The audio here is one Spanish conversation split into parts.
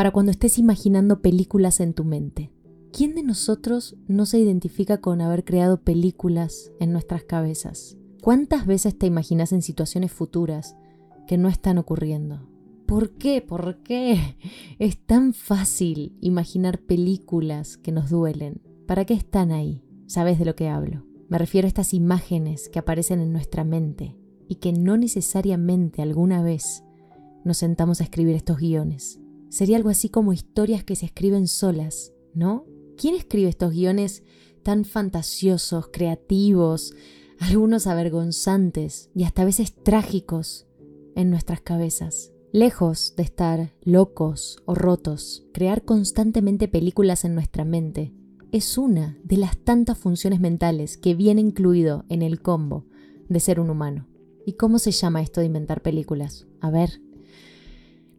para cuando estés imaginando películas en tu mente. ¿Quién de nosotros no se identifica con haber creado películas en nuestras cabezas? ¿Cuántas veces te imaginas en situaciones futuras que no están ocurriendo? ¿Por qué? ¿Por qué? Es tan fácil imaginar películas que nos duelen. ¿Para qué están ahí? ¿Sabes de lo que hablo? Me refiero a estas imágenes que aparecen en nuestra mente y que no necesariamente alguna vez nos sentamos a escribir estos guiones. Sería algo así como historias que se escriben solas, ¿no? ¿Quién escribe estos guiones tan fantasiosos, creativos, algunos avergonzantes y hasta a veces trágicos en nuestras cabezas? Lejos de estar locos o rotos, crear constantemente películas en nuestra mente es una de las tantas funciones mentales que viene incluido en el combo de ser un humano. ¿Y cómo se llama esto de inventar películas? A ver.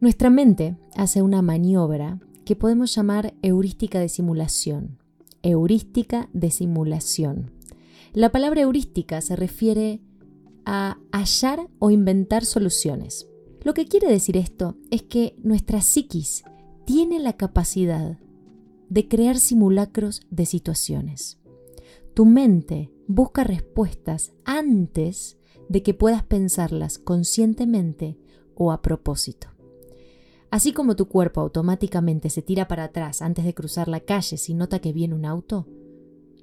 Nuestra mente hace una maniobra que podemos llamar heurística de simulación. Heurística de simulación. La palabra heurística se refiere a hallar o inventar soluciones. Lo que quiere decir esto es que nuestra psiquis tiene la capacidad de crear simulacros de situaciones. Tu mente busca respuestas antes de que puedas pensarlas conscientemente o a propósito. Así como tu cuerpo automáticamente se tira para atrás antes de cruzar la calle si nota que viene un auto,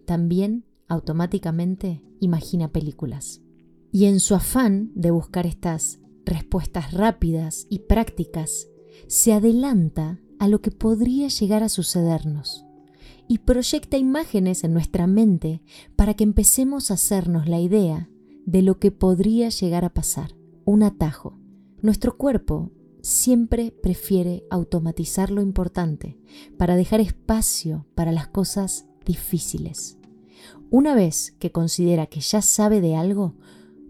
también automáticamente imagina películas. Y en su afán de buscar estas respuestas rápidas y prácticas, se adelanta a lo que podría llegar a sucedernos y proyecta imágenes en nuestra mente para que empecemos a hacernos la idea de lo que podría llegar a pasar. Un atajo. Nuestro cuerpo siempre prefiere automatizar lo importante para dejar espacio para las cosas difíciles. Una vez que considera que ya sabe de algo,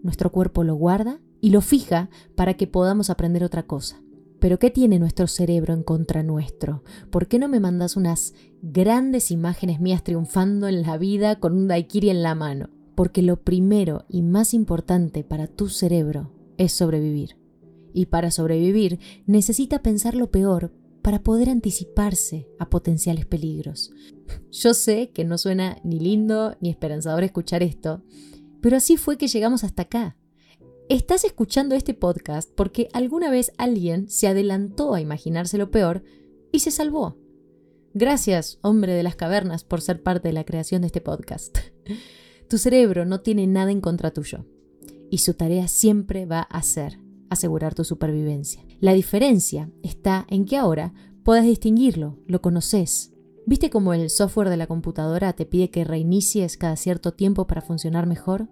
nuestro cuerpo lo guarda y lo fija para que podamos aprender otra cosa. Pero ¿qué tiene nuestro cerebro en contra nuestro? ¿Por qué no me mandas unas grandes imágenes mías triunfando en la vida con un daiquiri en la mano? Porque lo primero y más importante para tu cerebro es sobrevivir. Y para sobrevivir necesita pensar lo peor para poder anticiparse a potenciales peligros. Yo sé que no suena ni lindo ni esperanzador escuchar esto, pero así fue que llegamos hasta acá. Estás escuchando este podcast porque alguna vez alguien se adelantó a imaginarse lo peor y se salvó. Gracias, hombre de las cavernas, por ser parte de la creación de este podcast. Tu cerebro no tiene nada en contra tuyo y su tarea siempre va a ser asegurar tu supervivencia. La diferencia está en que ahora puedes distinguirlo, lo conoces. ¿Viste cómo el software de la computadora te pide que reinicies cada cierto tiempo para funcionar mejor?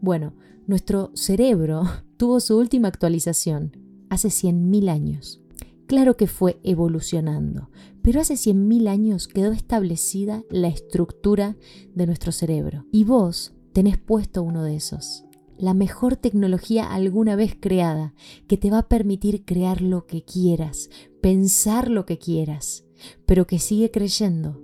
Bueno, nuestro cerebro tuvo su última actualización hace 100.000 años. Claro que fue evolucionando, pero hace 100.000 años quedó establecida la estructura de nuestro cerebro. Y vos tenés puesto uno de esos. La mejor tecnología alguna vez creada, que te va a permitir crear lo que quieras, pensar lo que quieras, pero que sigue creyendo,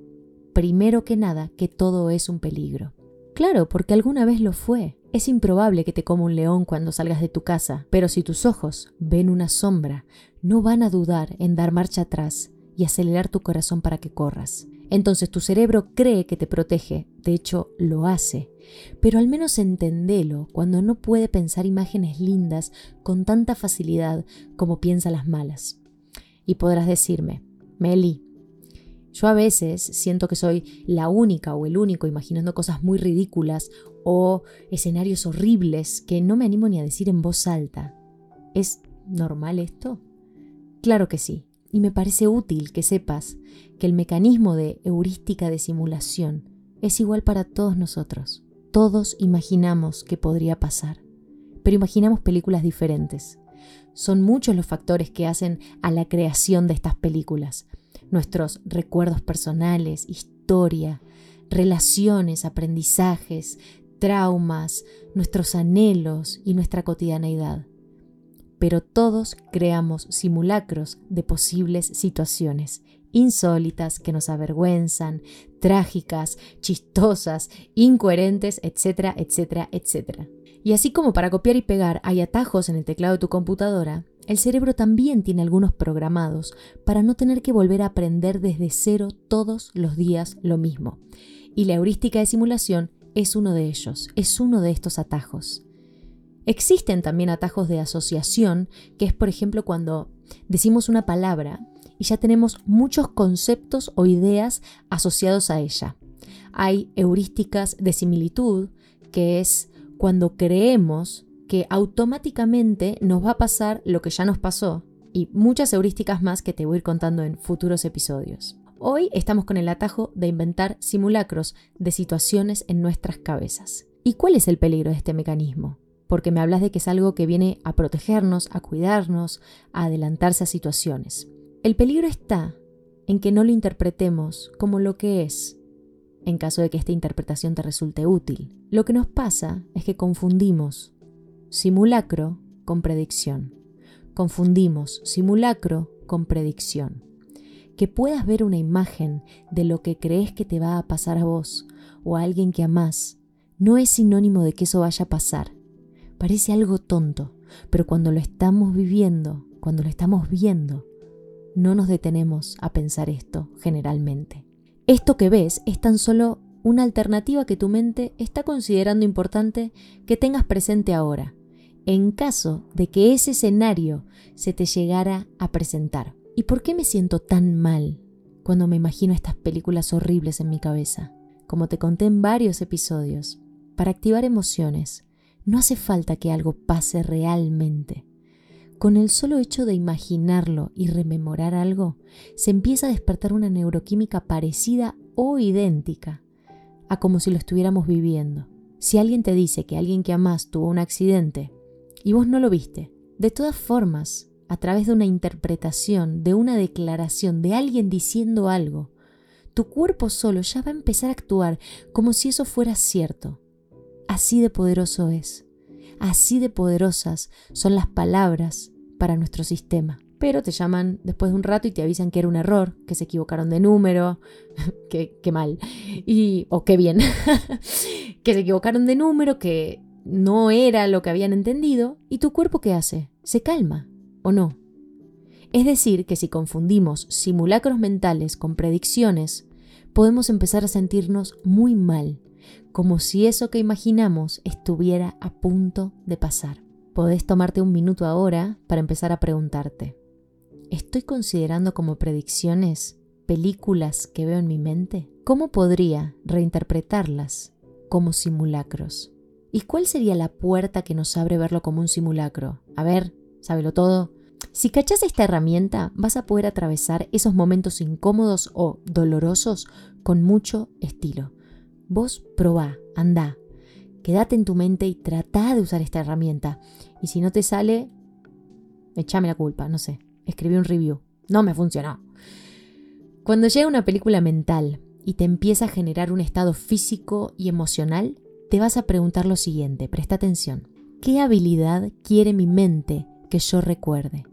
primero que nada, que todo es un peligro. Claro, porque alguna vez lo fue. Es improbable que te coma un león cuando salgas de tu casa, pero si tus ojos ven una sombra, no van a dudar en dar marcha atrás y acelerar tu corazón para que corras. Entonces tu cerebro cree que te protege, de hecho lo hace, pero al menos entendelo cuando no puede pensar imágenes lindas con tanta facilidad como piensa las malas. Y podrás decirme, Meli, yo a veces siento que soy la única o el único imaginando cosas muy ridículas o escenarios horribles que no me animo ni a decir en voz alta. ¿Es normal esto? Claro que sí, y me parece útil que sepas que el mecanismo de heurística de simulación es igual para todos nosotros. Todos imaginamos que podría pasar, pero imaginamos películas diferentes. Son muchos los factores que hacen a la creación de estas películas nuestros recuerdos personales, historia, relaciones, aprendizajes, traumas, nuestros anhelos y nuestra cotidianeidad. Pero todos creamos simulacros de posibles situaciones insólitas que nos avergüenzan, trágicas, chistosas, incoherentes, etcétera, etcétera, etcétera. Y así como para copiar y pegar hay atajos en el teclado de tu computadora, el cerebro también tiene algunos programados para no tener que volver a aprender desde cero todos los días lo mismo. Y la heurística de simulación es uno de ellos, es uno de estos atajos. Existen también atajos de asociación, que es por ejemplo cuando decimos una palabra y ya tenemos muchos conceptos o ideas asociados a ella. Hay heurísticas de similitud, que es cuando creemos que automáticamente nos va a pasar lo que ya nos pasó, y muchas heurísticas más que te voy a ir contando en futuros episodios. Hoy estamos con el atajo de inventar simulacros de situaciones en nuestras cabezas. ¿Y cuál es el peligro de este mecanismo? Porque me hablas de que es algo que viene a protegernos, a cuidarnos, a adelantarse a situaciones. El peligro está en que no lo interpretemos como lo que es, en caso de que esta interpretación te resulte útil. Lo que nos pasa es que confundimos simulacro con predicción. Confundimos simulacro con predicción que puedas ver una imagen de lo que crees que te va a pasar a vos o a alguien que amás, no es sinónimo de que eso vaya a pasar. Parece algo tonto, pero cuando lo estamos viviendo, cuando lo estamos viendo, no nos detenemos a pensar esto generalmente. Esto que ves es tan solo una alternativa que tu mente está considerando importante que tengas presente ahora, en caso de que ese escenario se te llegara a presentar. ¿Y por qué me siento tan mal cuando me imagino estas películas horribles en mi cabeza? Como te conté en varios episodios, para activar emociones no hace falta que algo pase realmente. Con el solo hecho de imaginarlo y rememorar algo, se empieza a despertar una neuroquímica parecida o idéntica a como si lo estuviéramos viviendo. Si alguien te dice que alguien que amas tuvo un accidente y vos no lo viste, de todas formas a través de una interpretación, de una declaración, de alguien diciendo algo, tu cuerpo solo ya va a empezar a actuar como si eso fuera cierto. Así de poderoso es. Así de poderosas son las palabras para nuestro sistema. Pero te llaman después de un rato y te avisan que era un error, que se equivocaron de número, que, mal, y, o qué bien, que se equivocaron de número, que no era lo que habían entendido, y tu cuerpo qué hace? Se calma, o no. Es decir, que si confundimos simulacros mentales con predicciones, podemos empezar a sentirnos muy mal, como si eso que imaginamos estuviera a punto de pasar. Podés tomarte un minuto ahora para empezar a preguntarte, ¿estoy considerando como predicciones películas que veo en mi mente? ¿Cómo podría reinterpretarlas como simulacros? ¿Y cuál sería la puerta que nos abre verlo como un simulacro? A ver, sábelo todo. Si cachas esta herramienta, vas a poder atravesar esos momentos incómodos o dolorosos con mucho estilo. Vos probá, anda, quédate en tu mente y trata de usar esta herramienta. Y si no te sale, echame la culpa, no sé, escribí un review. No me funcionó. Cuando llega una película mental y te empieza a generar un estado físico y emocional, te vas a preguntar lo siguiente, presta atención. ¿Qué habilidad quiere mi mente que yo recuerde?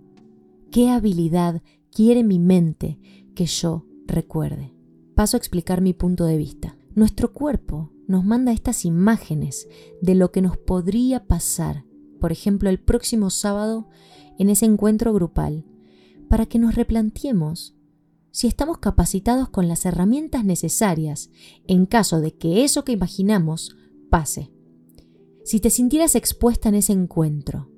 ¿Qué habilidad quiere mi mente que yo recuerde? Paso a explicar mi punto de vista. Nuestro cuerpo nos manda estas imágenes de lo que nos podría pasar, por ejemplo, el próximo sábado en ese encuentro grupal, para que nos replanteemos si estamos capacitados con las herramientas necesarias en caso de que eso que imaginamos pase. Si te sintieras expuesta en ese encuentro,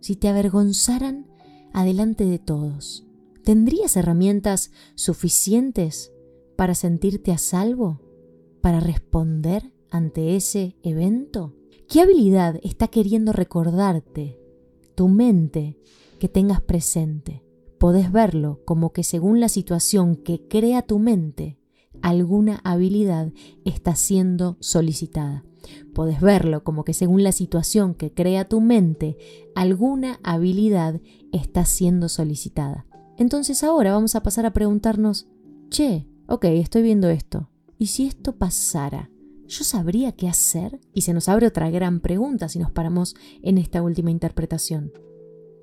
si te avergonzaran adelante de todos? ¿Tendrías herramientas suficientes para sentirte a salvo? ¿Para responder ante ese evento? ¿Qué habilidad está queriendo recordarte tu mente que tengas presente? Podés verlo como que según la situación que crea tu mente, alguna habilidad está siendo solicitada. Podés verlo como que según la situación que crea tu mente, alguna habilidad está siendo solicitada. Entonces ahora vamos a pasar a preguntarnos, che, ok, estoy viendo esto. ¿Y si esto pasara? ¿Yo sabría qué hacer? Y se nos abre otra gran pregunta si nos paramos en esta última interpretación.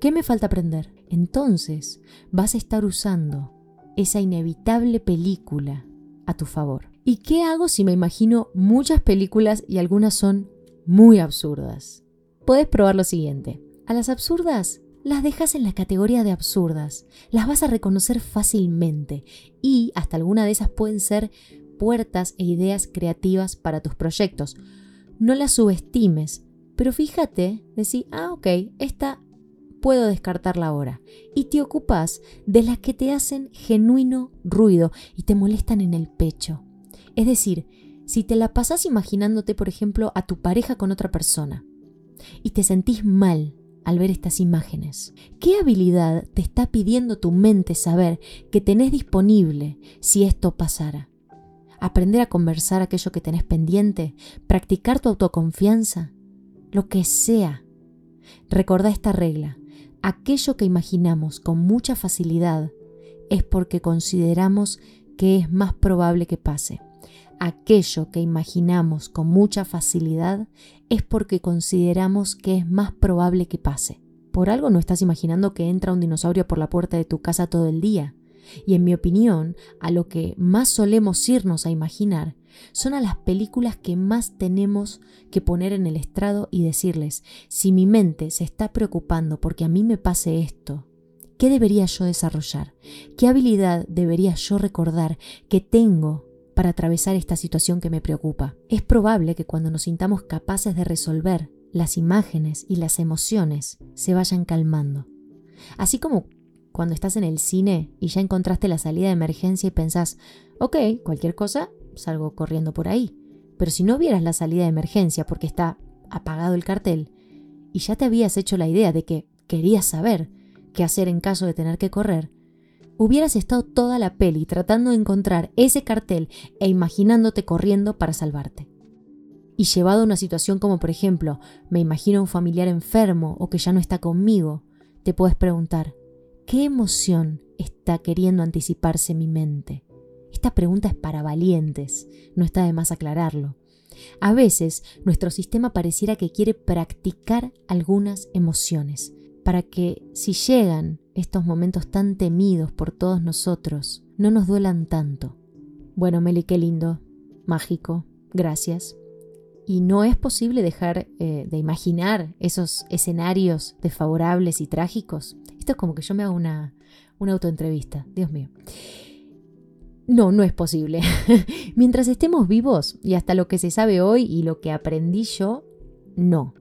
¿Qué me falta aprender? Entonces vas a estar usando esa inevitable película a tu favor. ¿Y qué hago si me imagino muchas películas y algunas son muy absurdas? Puedes probar lo siguiente. A las absurdas las dejas en la categoría de absurdas. Las vas a reconocer fácilmente y hasta alguna de esas pueden ser puertas e ideas creativas para tus proyectos. No las subestimes, pero fíjate, decir, ah, ok, esta puedo descartarla ahora. Y te ocupas de las que te hacen genuino ruido y te molestan en el pecho. Es decir, si te la pasas imaginándote, por ejemplo, a tu pareja con otra persona y te sentís mal al ver estas imágenes, ¿qué habilidad te está pidiendo tu mente saber que tenés disponible si esto pasara? Aprender a conversar aquello que tenés pendiente, practicar tu autoconfianza, lo que sea. Recordá esta regla. Aquello que imaginamos con mucha facilidad es porque consideramos que es más probable que pase. Aquello que imaginamos con mucha facilidad es porque consideramos que es más probable que pase. Por algo no estás imaginando que entra un dinosaurio por la puerta de tu casa todo el día. Y en mi opinión, a lo que más solemos irnos a imaginar son a las películas que más tenemos que poner en el estrado y decirles, si mi mente se está preocupando porque a mí me pase esto, ¿qué debería yo desarrollar? ¿Qué habilidad debería yo recordar que tengo para atravesar esta situación que me preocupa? Es probable que cuando nos sintamos capaces de resolver, las imágenes y las emociones se vayan calmando. Así como cuando estás en el cine y ya encontraste la salida de emergencia y pensás, ok, cualquier cosa, salgo corriendo por ahí. Pero si no vieras la salida de emergencia porque está apagado el cartel, y ya te habías hecho la idea de que querías saber qué hacer en caso de tener que correr, hubieras estado toda la peli tratando de encontrar ese cartel e imaginándote corriendo para salvarte. Y llevado a una situación como por ejemplo, me imagino un familiar enfermo o que ya no está conmigo, te puedes preguntar, ¿Qué emoción está queriendo anticiparse mi mente? Esta pregunta es para valientes, no está de más aclararlo. A veces nuestro sistema pareciera que quiere practicar algunas emociones, para que si llegan estos momentos tan temidos por todos nosotros, no nos duelan tanto. Bueno, Meli, qué lindo, mágico, gracias. Y no es posible dejar eh, de imaginar esos escenarios desfavorables y trágicos. Esto es como que yo me hago una, una autoentrevista, Dios mío. No, no es posible. Mientras estemos vivos, y hasta lo que se sabe hoy y lo que aprendí yo, no.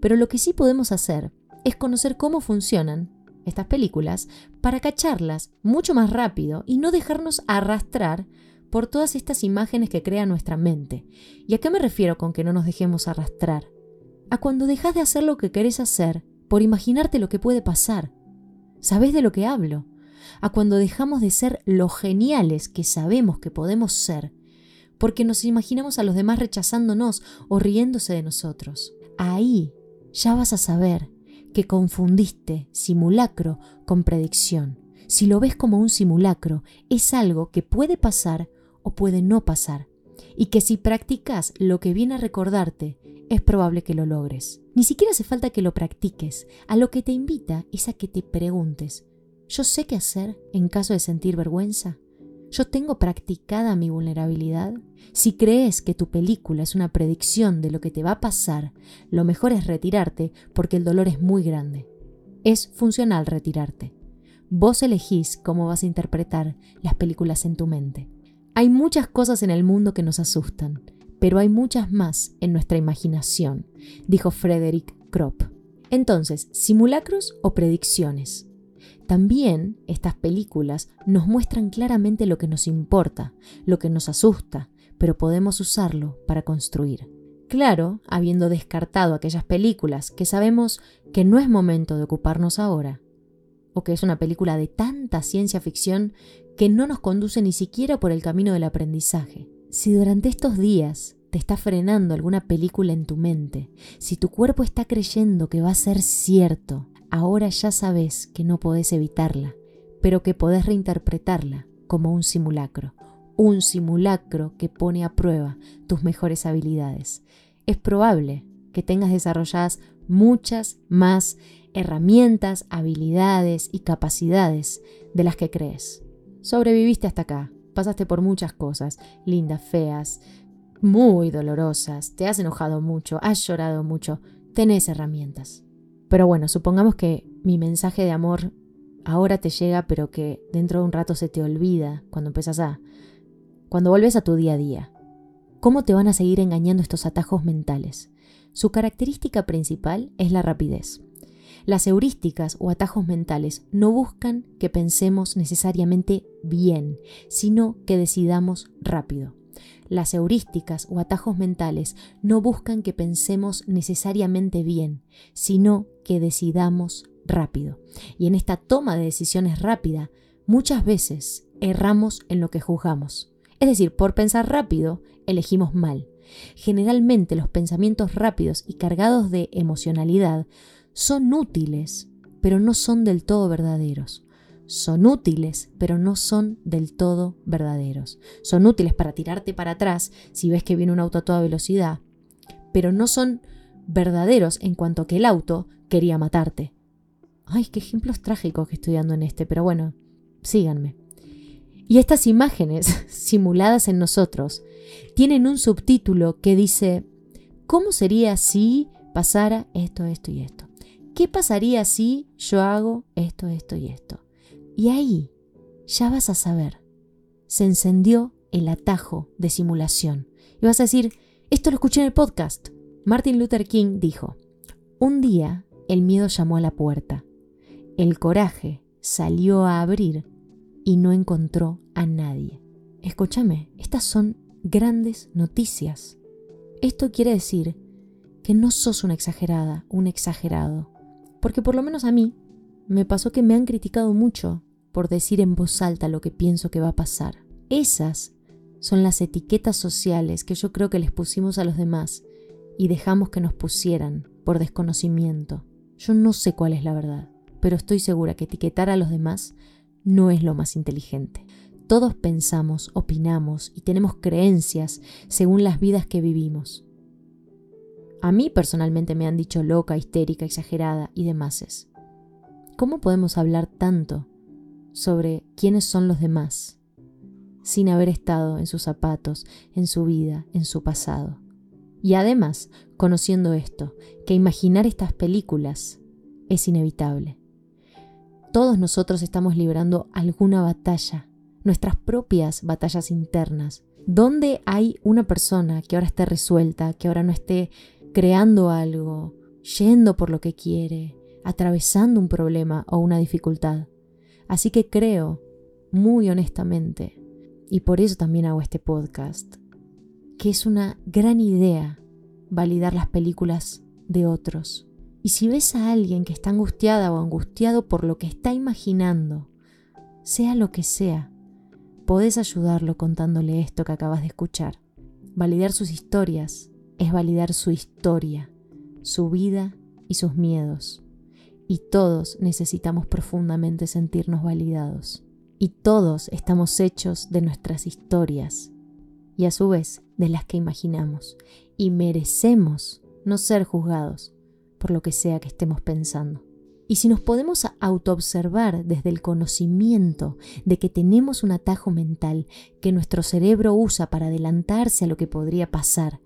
Pero lo que sí podemos hacer es conocer cómo funcionan estas películas para cacharlas mucho más rápido y no dejarnos arrastrar por todas estas imágenes que crea nuestra mente. ¿Y a qué me refiero con que no nos dejemos arrastrar? A cuando dejas de hacer lo que querés hacer por imaginarte lo que puede pasar. ¿Sabés de lo que hablo? A cuando dejamos de ser lo geniales que sabemos que podemos ser, porque nos imaginamos a los demás rechazándonos o riéndose de nosotros. Ahí ya vas a saber que confundiste simulacro con predicción. Si lo ves como un simulacro, es algo que puede pasar puede no pasar, y que si practicas lo que viene a recordarte, es probable que lo logres. Ni siquiera hace falta que lo practiques. A lo que te invita es a que te preguntes, ¿yo sé qué hacer en caso de sentir vergüenza? ¿Yo tengo practicada mi vulnerabilidad? Si crees que tu película es una predicción de lo que te va a pasar, lo mejor es retirarte porque el dolor es muy grande. Es funcional retirarte. Vos elegís cómo vas a interpretar las películas en tu mente. Hay muchas cosas en el mundo que nos asustan pero hay muchas más en nuestra imaginación, dijo Frederick Kropp. Entonces, simulacros o predicciones. También estas películas nos muestran claramente lo que nos importa, lo que nos asusta, pero podemos usarlo para construir. Claro, habiendo descartado aquellas películas que sabemos que no es momento de ocuparnos ahora, o que es una película de tanta ciencia ficción que no nos conduce ni siquiera por el camino del aprendizaje. Si durante estos días te está frenando alguna película en tu mente, si tu cuerpo está creyendo que va a ser cierto, ahora ya sabes que no podés evitarla, pero que podés reinterpretarla como un simulacro, un simulacro que pone a prueba tus mejores habilidades. Es probable que tengas desarrolladas muchas más herramientas, habilidades y capacidades de las que crees. Sobreviviste hasta acá, pasaste por muchas cosas, lindas, feas, muy dolorosas, te has enojado mucho, has llorado mucho, tenés herramientas. Pero bueno, supongamos que mi mensaje de amor ahora te llega, pero que dentro de un rato se te olvida cuando empiezas a... cuando vuelves a tu día a día. ¿Cómo te van a seguir engañando estos atajos mentales? Su característica principal es la rapidez. Las heurísticas o atajos mentales no buscan que pensemos necesariamente bien, sino que decidamos rápido. Las heurísticas o atajos mentales no buscan que pensemos necesariamente bien, sino que decidamos rápido. Y en esta toma de decisiones rápida, muchas veces erramos en lo que juzgamos. Es decir, por pensar rápido, elegimos mal. Generalmente los pensamientos rápidos y cargados de emocionalidad son útiles, pero no son del todo verdaderos. Son útiles, pero no son del todo verdaderos. Son útiles para tirarte para atrás si ves que viene un auto a toda velocidad, pero no son verdaderos en cuanto que el auto quería matarte. Ay, qué ejemplos trágicos que estoy dando en este, pero bueno, síganme. Y estas imágenes simuladas en nosotros tienen un subtítulo que dice, ¿cómo sería si pasara esto, esto y esto? ¿Qué pasaría si yo hago esto, esto y esto? Y ahí ya vas a saber, se encendió el atajo de simulación. Y vas a decir, esto lo escuché en el podcast. Martin Luther King dijo, un día el miedo llamó a la puerta, el coraje salió a abrir y no encontró a nadie. Escúchame, estas son grandes noticias. Esto quiere decir que no sos una exagerada, un exagerado, porque por lo menos a mí me pasó que me han criticado mucho por decir en voz alta lo que pienso que va a pasar. Esas son las etiquetas sociales que yo creo que les pusimos a los demás y dejamos que nos pusieran por desconocimiento. Yo no sé cuál es la verdad, pero estoy segura que etiquetar a los demás no es lo más inteligente. Todos pensamos, opinamos y tenemos creencias según las vidas que vivimos. A mí personalmente me han dicho loca, histérica, exagerada y demás. ¿Cómo podemos hablar tanto sobre quiénes son los demás sin haber estado en sus zapatos, en su vida, en su pasado? Y además, conociendo esto, que imaginar estas películas es inevitable. Todos nosotros estamos librando alguna batalla, nuestras propias batallas internas, donde hay una persona que ahora esté resuelta, que ahora no esté creando algo, yendo por lo que quiere, atravesando un problema o una dificultad. Así que creo, muy honestamente, y por eso también hago este podcast, que es una gran idea validar las películas de otros. Y si ves a alguien que está angustiada o angustiado por lo que está imaginando, sea lo que sea, podés ayudarlo contándole esto que acabas de escuchar. Validar sus historias, es validar su historia, su vida y sus miedos. Y todos necesitamos profundamente sentirnos validados. Y todos estamos hechos de nuestras historias y a su vez de las que imaginamos. Y merecemos no ser juzgados por lo que sea que estemos pensando. Y si nos podemos autoobservar desde el conocimiento de que tenemos un atajo mental que nuestro cerebro usa para adelantarse a lo que podría pasar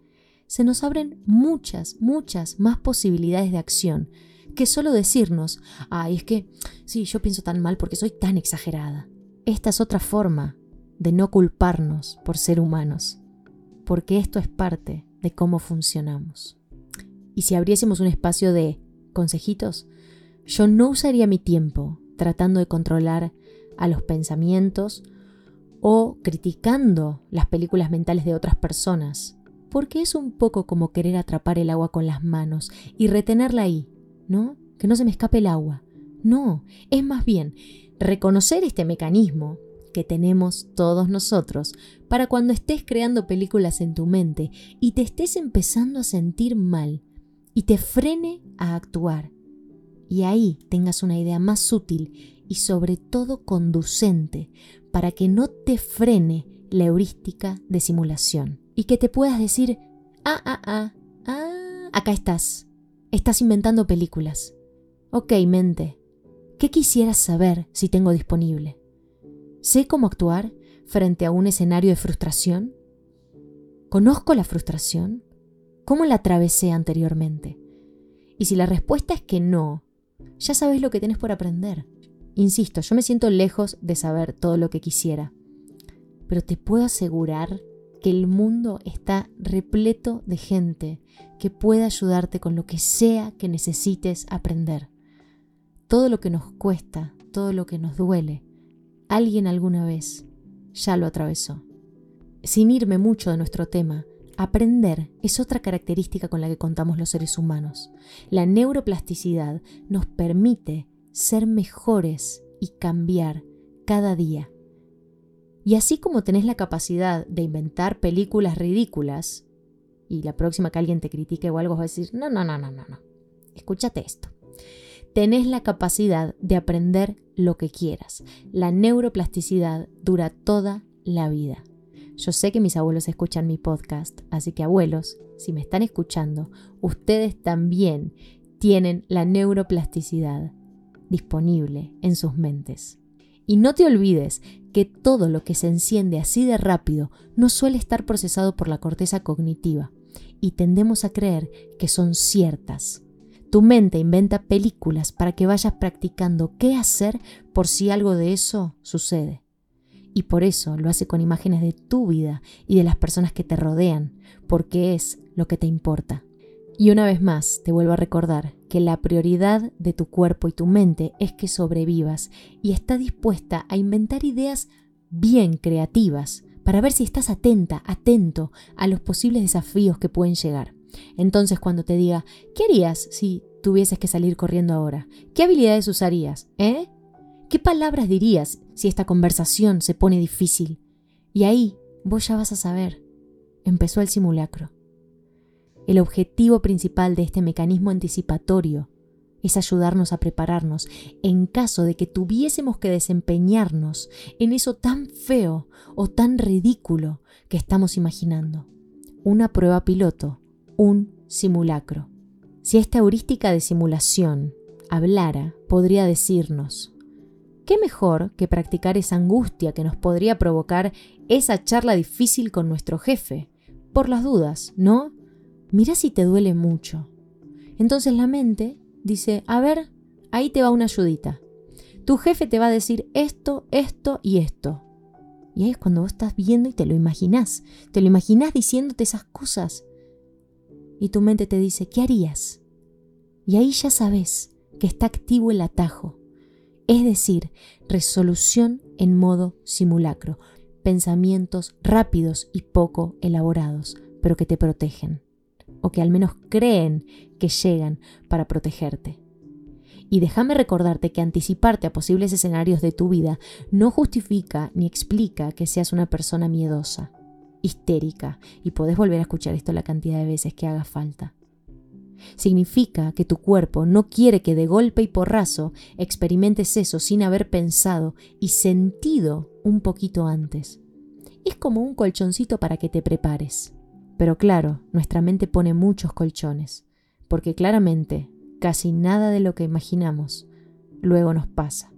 se nos abren muchas, muchas más posibilidades de acción que solo decirnos, ay, es que sí, yo pienso tan mal porque soy tan exagerada. Esta es otra forma de no culparnos por ser humanos, porque esto es parte de cómo funcionamos. Y si abriésemos un espacio de consejitos, yo no usaría mi tiempo tratando de controlar a los pensamientos o criticando las películas mentales de otras personas porque es un poco como querer atrapar el agua con las manos y retenerla ahí, ¿no? Que no se me escape el agua. No, es más bien reconocer este mecanismo que tenemos todos nosotros para cuando estés creando películas en tu mente y te estés empezando a sentir mal y te frene a actuar. Y ahí tengas una idea más sutil y sobre todo conducente para que no te frene la heurística de simulación y que te puedas decir, ah, ah, ah, ah, acá estás, estás inventando películas. Ok, mente, ¿qué quisieras saber si tengo disponible? ¿Sé cómo actuar frente a un escenario de frustración? ¿Conozco la frustración? ¿Cómo la atravesé anteriormente? Y si la respuesta es que no, ya sabes lo que tenés por aprender. Insisto, yo me siento lejos de saber todo lo que quisiera, pero te puedo asegurar que el mundo está repleto de gente que pueda ayudarte con lo que sea que necesites aprender. Todo lo que nos cuesta, todo lo que nos duele, alguien alguna vez ya lo atravesó. Sin irme mucho de nuestro tema, aprender es otra característica con la que contamos los seres humanos. La neuroplasticidad nos permite ser mejores y cambiar cada día. Y así como tenés la capacidad de inventar películas ridículas, y la próxima que alguien te critique o algo vas a decir, no, no, no, no, no, no, escúchate esto. Tenés la capacidad de aprender lo que quieras. La neuroplasticidad dura toda la vida. Yo sé que mis abuelos escuchan mi podcast, así que abuelos, si me están escuchando, ustedes también tienen la neuroplasticidad disponible en sus mentes. Y no te olvides que todo lo que se enciende así de rápido no suele estar procesado por la corteza cognitiva y tendemos a creer que son ciertas. Tu mente inventa películas para que vayas practicando qué hacer por si algo de eso sucede. Y por eso lo hace con imágenes de tu vida y de las personas que te rodean, porque es lo que te importa. Y una vez más, te vuelvo a recordar que la prioridad de tu cuerpo y tu mente es que sobrevivas y está dispuesta a inventar ideas bien creativas para ver si estás atenta, atento a los posibles desafíos que pueden llegar. Entonces cuando te diga, ¿qué harías si tuvieses que salir corriendo ahora? ¿Qué habilidades usarías? ¿Eh? ¿Qué palabras dirías si esta conversación se pone difícil? Y ahí vos ya vas a saber. Empezó el simulacro. El objetivo principal de este mecanismo anticipatorio es ayudarnos a prepararnos en caso de que tuviésemos que desempeñarnos en eso tan feo o tan ridículo que estamos imaginando. Una prueba piloto, un simulacro. Si esta heurística de simulación hablara, podría decirnos, ¿qué mejor que practicar esa angustia que nos podría provocar esa charla difícil con nuestro jefe? Por las dudas, ¿no? Mira si te duele mucho. Entonces la mente dice, a ver, ahí te va una ayudita. Tu jefe te va a decir esto, esto y esto. Y ahí es cuando vos estás viendo y te lo imaginás. Te lo imaginás diciéndote esas cosas. Y tu mente te dice, ¿qué harías? Y ahí ya sabes que está activo el atajo. Es decir, resolución en modo simulacro. Pensamientos rápidos y poco elaborados, pero que te protegen o que al menos creen que llegan para protegerte. Y déjame recordarte que anticiparte a posibles escenarios de tu vida no justifica ni explica que seas una persona miedosa, histérica, y podés volver a escuchar esto la cantidad de veces que haga falta. Significa que tu cuerpo no quiere que de golpe y porrazo experimentes eso sin haber pensado y sentido un poquito antes. Es como un colchoncito para que te prepares. Pero claro, nuestra mente pone muchos colchones, porque claramente casi nada de lo que imaginamos luego nos pasa,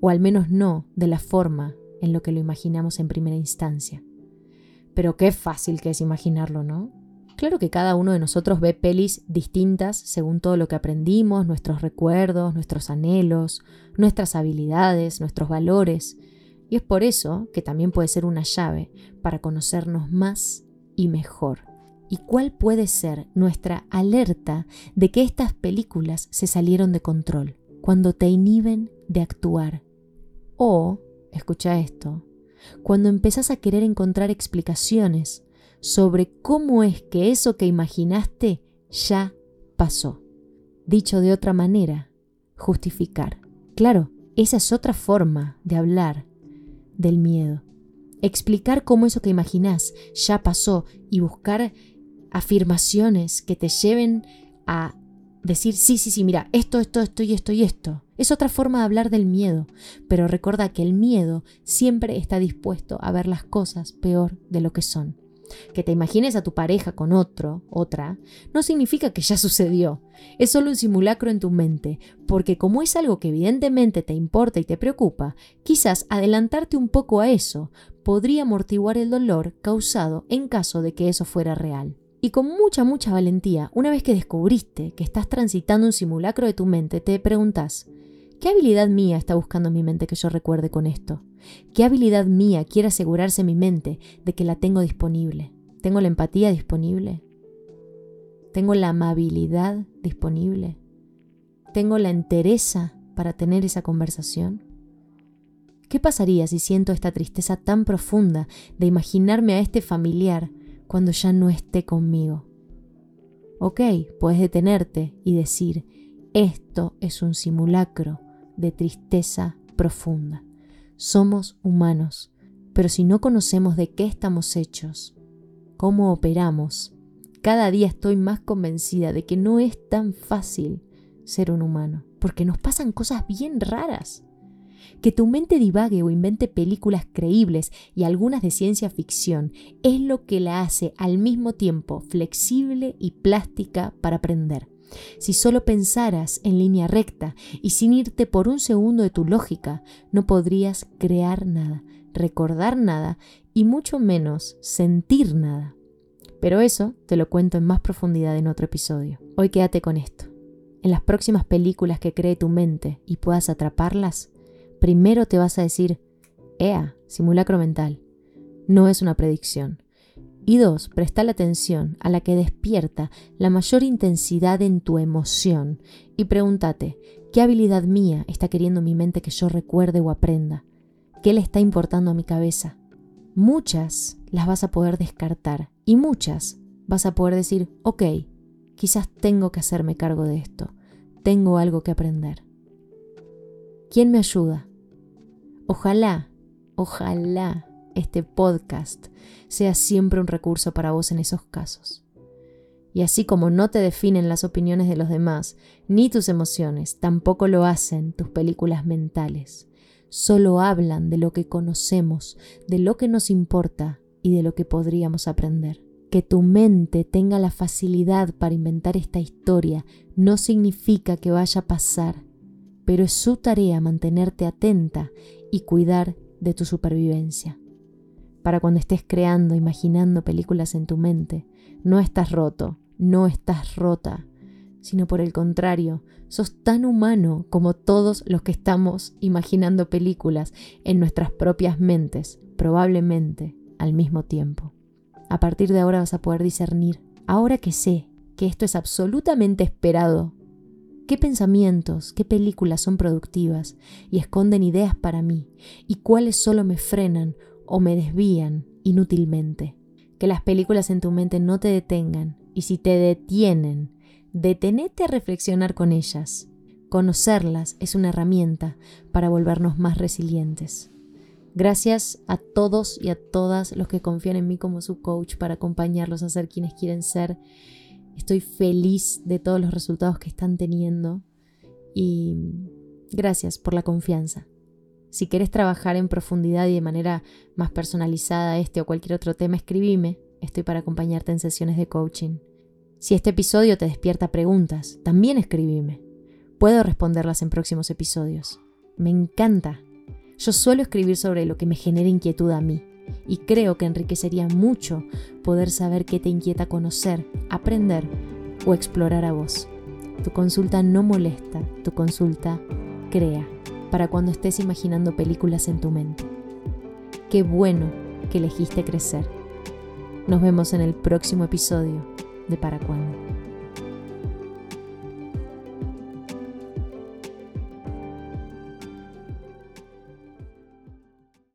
o al menos no de la forma en lo que lo imaginamos en primera instancia. Pero qué fácil que es imaginarlo, ¿no? Claro que cada uno de nosotros ve pelis distintas según todo lo que aprendimos, nuestros recuerdos, nuestros anhelos, nuestras habilidades, nuestros valores, y es por eso que también puede ser una llave para conocernos más y mejor. ¿Y cuál puede ser nuestra alerta de que estas películas se salieron de control? Cuando te inhiben de actuar. O, escucha esto, cuando empezás a querer encontrar explicaciones sobre cómo es que eso que imaginaste ya pasó. Dicho de otra manera, justificar. Claro, esa es otra forma de hablar del miedo explicar cómo eso que imaginás ya pasó y buscar afirmaciones que te lleven a decir, sí, sí, sí, mira, esto, esto, esto y esto y esto. Es otra forma de hablar del miedo, pero recuerda que el miedo siempre está dispuesto a ver las cosas peor de lo que son. Que te imagines a tu pareja con otro, otra, no significa que ya sucedió. Es solo un simulacro en tu mente, porque como es algo que evidentemente te importa y te preocupa, quizás adelantarte un poco a eso podría amortiguar el dolor causado en caso de que eso fuera real. Y con mucha, mucha valentía, una vez que descubriste que estás transitando un simulacro de tu mente, te preguntas, ¿qué habilidad mía está buscando mi mente que yo recuerde con esto? ¿Qué habilidad mía quiere asegurarse mi mente de que la tengo disponible? ¿Tengo la empatía disponible? ¿Tengo la amabilidad disponible? ¿Tengo la entereza para tener esa conversación? ¿Qué pasaría si siento esta tristeza tan profunda de imaginarme a este familiar cuando ya no esté conmigo? Ok, puedes detenerte y decir, esto es un simulacro de tristeza profunda. Somos humanos, pero si no conocemos de qué estamos hechos, cómo operamos, cada día estoy más convencida de que no es tan fácil ser un humano, porque nos pasan cosas bien raras. Que tu mente divague o invente películas creíbles y algunas de ciencia ficción es lo que la hace al mismo tiempo flexible y plástica para aprender. Si solo pensaras en línea recta y sin irte por un segundo de tu lógica, no podrías crear nada, recordar nada y mucho menos sentir nada. Pero eso te lo cuento en más profundidad en otro episodio. Hoy quédate con esto. En las próximas películas que cree tu mente y puedas atraparlas, primero te vas a decir, ea, simulacro mental. No es una predicción. Y dos, presta la atención a la que despierta la mayor intensidad en tu emoción y pregúntate, ¿qué habilidad mía está queriendo mi mente que yo recuerde o aprenda? ¿Qué le está importando a mi cabeza? Muchas las vas a poder descartar y muchas vas a poder decir, ok, quizás tengo que hacerme cargo de esto, tengo algo que aprender. ¿Quién me ayuda? Ojalá, ojalá este podcast sea siempre un recurso para vos en esos casos. Y así como no te definen las opiniones de los demás, ni tus emociones, tampoco lo hacen tus películas mentales. Solo hablan de lo que conocemos, de lo que nos importa y de lo que podríamos aprender. Que tu mente tenga la facilidad para inventar esta historia no significa que vaya a pasar, pero es su tarea mantenerte atenta y cuidar de tu supervivencia para cuando estés creando, imaginando películas en tu mente. No estás roto, no estás rota, sino por el contrario, sos tan humano como todos los que estamos imaginando películas en nuestras propias mentes, probablemente al mismo tiempo. A partir de ahora vas a poder discernir, ahora que sé que esto es absolutamente esperado, qué pensamientos, qué películas son productivas y esconden ideas para mí, y cuáles solo me frenan o me desvían inútilmente. Que las películas en tu mente no te detengan y si te detienen, detenete a reflexionar con ellas. Conocerlas es una herramienta para volvernos más resilientes. Gracias a todos y a todas los que confían en mí como su coach para acompañarlos a ser quienes quieren ser. Estoy feliz de todos los resultados que están teniendo y gracias por la confianza. Si quieres trabajar en profundidad y de manera más personalizada este o cualquier otro tema, escribime. Estoy para acompañarte en sesiones de coaching. Si este episodio te despierta preguntas, también escribime. Puedo responderlas en próximos episodios. Me encanta. Yo suelo escribir sobre lo que me genera inquietud a mí y creo que enriquecería mucho poder saber qué te inquieta conocer, aprender o explorar a vos. Tu consulta no molesta, tu consulta crea para cuando estés imaginando películas en tu mente. Qué bueno que elegiste crecer. Nos vemos en el próximo episodio de Para Cuándo.